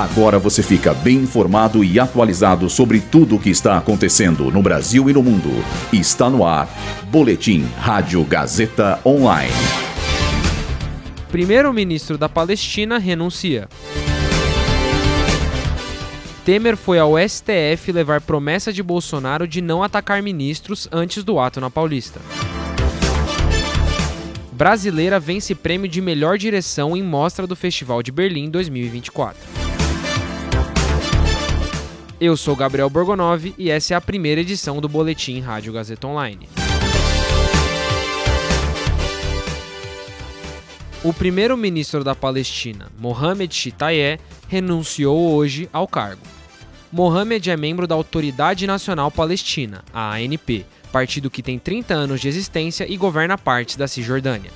Agora você fica bem informado e atualizado sobre tudo o que está acontecendo no Brasil e no mundo. Está no ar. Boletim Rádio Gazeta Online. Primeiro-ministro da Palestina renuncia. Temer foi ao STF levar promessa de Bolsonaro de não atacar ministros antes do ato na Paulista. Brasileira vence prêmio de melhor direção em mostra do Festival de Berlim 2024. Eu sou Gabriel Borgonov e essa é a primeira edição do Boletim Rádio Gazeta Online. O primeiro-ministro da Palestina, Mohamed Shitayeh, renunciou hoje ao cargo. Mohamed é membro da Autoridade Nacional Palestina, a ANP, partido que tem 30 anos de existência e governa partes da Cisjordânia.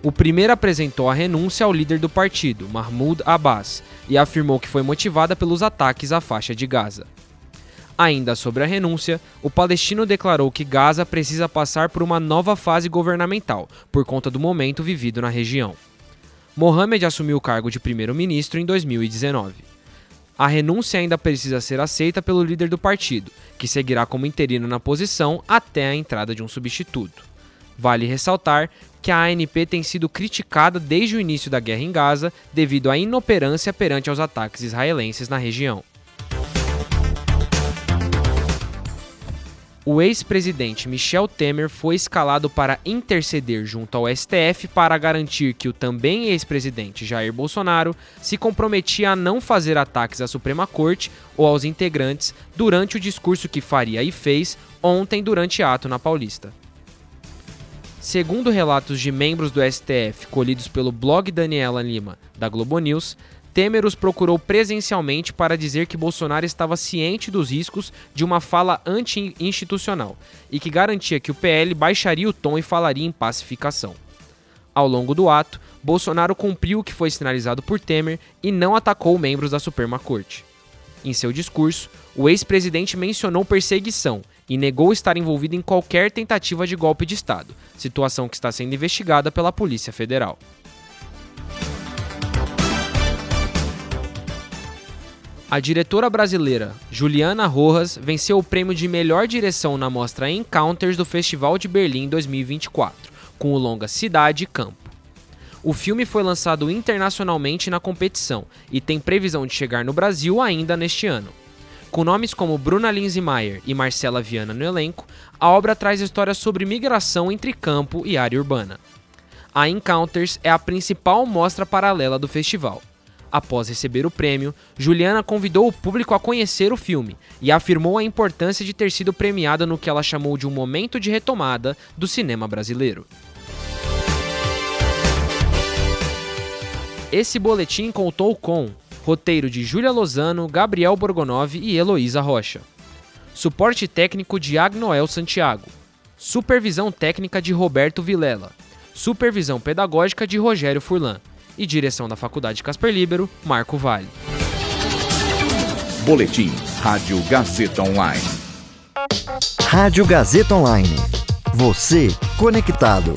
O primeiro apresentou a renúncia ao líder do partido, Mahmoud Abbas, e afirmou que foi motivada pelos ataques à faixa de Gaza. Ainda sobre a renúncia, o palestino declarou que Gaza precisa passar por uma nova fase governamental, por conta do momento vivido na região. Mohamed assumiu o cargo de primeiro-ministro em 2019. A renúncia ainda precisa ser aceita pelo líder do partido, que seguirá como interino na posição até a entrada de um substituto. Vale ressaltar que a ANP tem sido criticada desde o início da guerra em Gaza devido à inoperância perante aos ataques israelenses na região. O ex-presidente Michel Temer foi escalado para interceder junto ao STF para garantir que o também ex-presidente Jair Bolsonaro se comprometia a não fazer ataques à Suprema Corte ou aos integrantes durante o discurso que faria e fez ontem durante ato na Paulista. Segundo relatos de membros do STF colhidos pelo blog Daniela Lima, da Globo News, Temer os procurou presencialmente para dizer que Bolsonaro estava ciente dos riscos de uma fala anti-institucional e que garantia que o PL baixaria o tom e falaria em pacificação. Ao longo do ato, Bolsonaro cumpriu o que foi sinalizado por Temer e não atacou membros da Suprema Corte. Em seu discurso, o ex-presidente mencionou perseguição e negou estar envolvido em qualquer tentativa de golpe de Estado, situação que está sendo investigada pela Polícia Federal. A diretora brasileira Juliana Rojas venceu o prêmio de melhor direção na mostra Encounters do Festival de Berlim 2024, com o longa Cidade e Campo. O filme foi lançado internacionalmente na competição e tem previsão de chegar no Brasil ainda neste ano. Com nomes como Bruna Lindsmeyer e Marcela Viana no elenco, a obra traz histórias sobre migração entre campo e área urbana. A Encounters é a principal mostra paralela do festival. Após receber o prêmio, Juliana convidou o público a conhecer o filme e afirmou a importância de ter sido premiada no que ela chamou de um momento de retomada do cinema brasileiro. Esse boletim contou com Roteiro de Júlia Lozano, Gabriel Borgonov e Heloísa Rocha. Suporte técnico de Agnoel Santiago. Supervisão técnica de Roberto Vilela. Supervisão pedagógica de Rogério Furlan. E direção da Faculdade Casper Libero, Marco Vale. Boletim Rádio Gazeta Online. Rádio Gazeta Online. Você conectado.